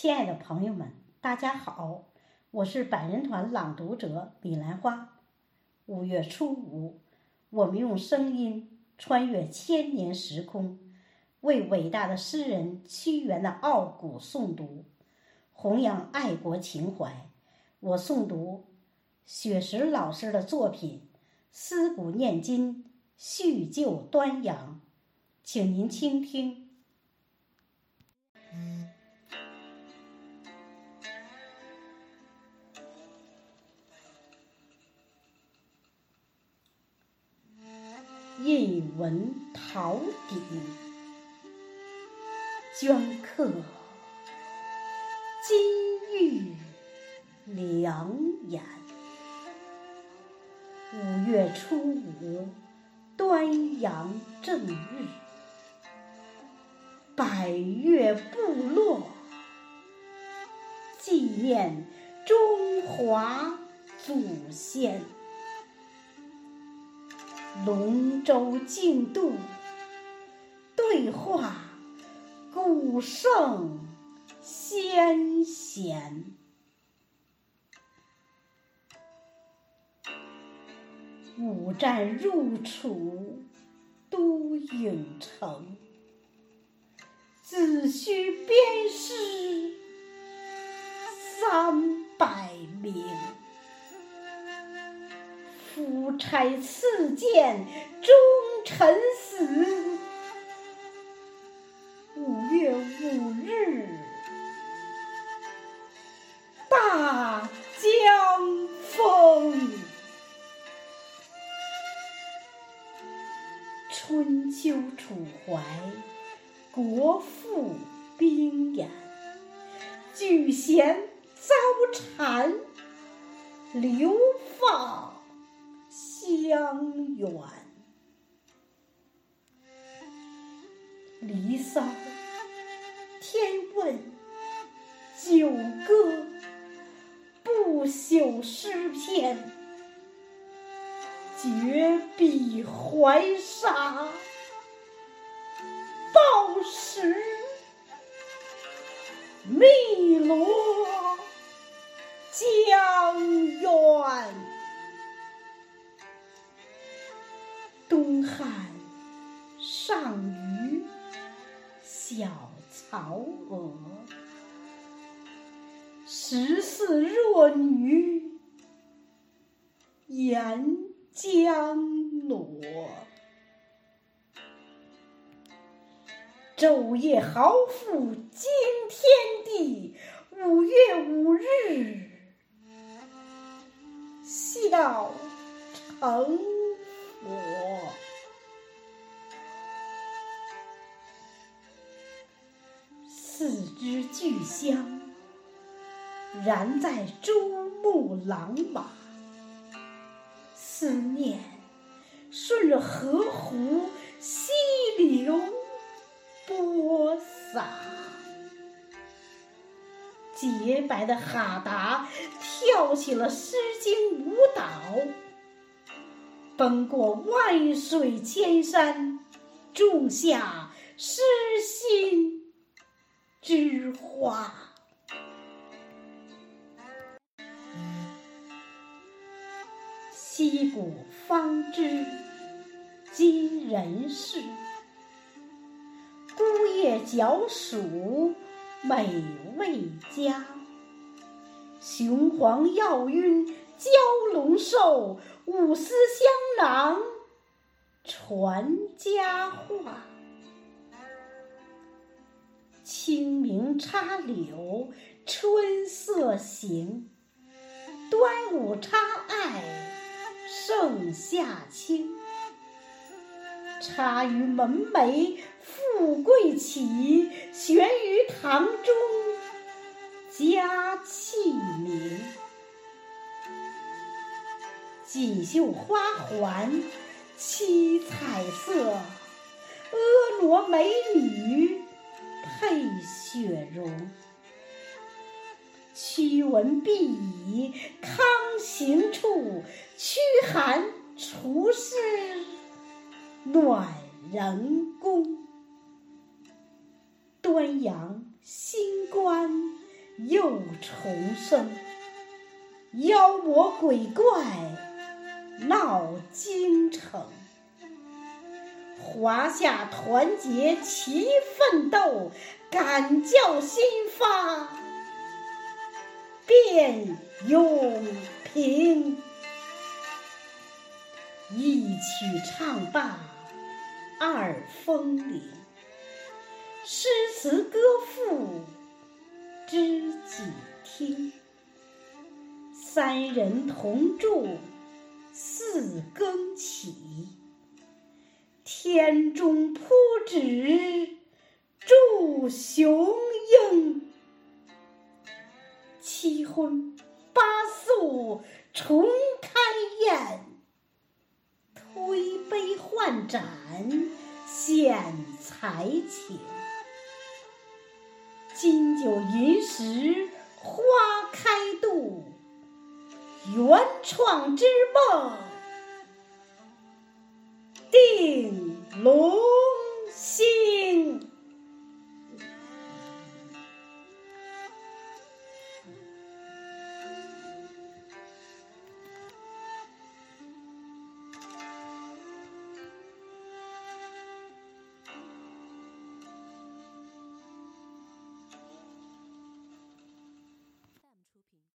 亲爱的朋友们，大家好，我是百人团朗读者米兰花。五月初五，我们用声音穿越千年时空，为伟大的诗人屈原的傲骨诵读，弘扬爱国情怀。我诵读雪石老师的作品《思古念今，叙旧端阳》，请您倾听。印文陶鼎，镌刻金玉良言。五月初五，端阳正日，百越部落纪念中华祖先。龙舟竞渡，对话古圣先贤。五战入楚都郢城，子虚鞭尸三百名。夫差赐剑，忠臣死。五月五日，大江风。春秋楚怀，国富兵言。举贤遭谗，流放。江远，《离骚》《天问》《九歌》不朽诗篇，绝笔怀沙，报时汨罗江东汉上虞小曹娥，十四弱女沿江裸。昼夜豪富惊天地，五月五日笑成。我四支巨香，燃在珠穆朗玛。思念顺着河湖溪流播撒，洁白的哈达跳起了《诗经》舞蹈。奔过万水千山，种下诗心之花。溪谷方知今人事，孤叶角黍美味佳。雄黄药晕蛟龙兽。五丝香囊传佳话，清明插柳春色行，端午插艾盛夏清。插于门楣富贵起，悬于堂中佳器名。锦绣花环七彩色，婀娜美女配雪融。屈文毕以康行处，驱寒除湿暖人宫。端阳新官又重生，妖魔鬼怪闹京城。华夏团结齐奋斗，敢叫新发变永平。一曲唱罢二风铃，诗词歌赋知己听？三人同住四更起，天中铺纸祝雄鹰。七荤八素重开宴。推杯换盏显才情，金九银十花开度，原创之梦定龙兴。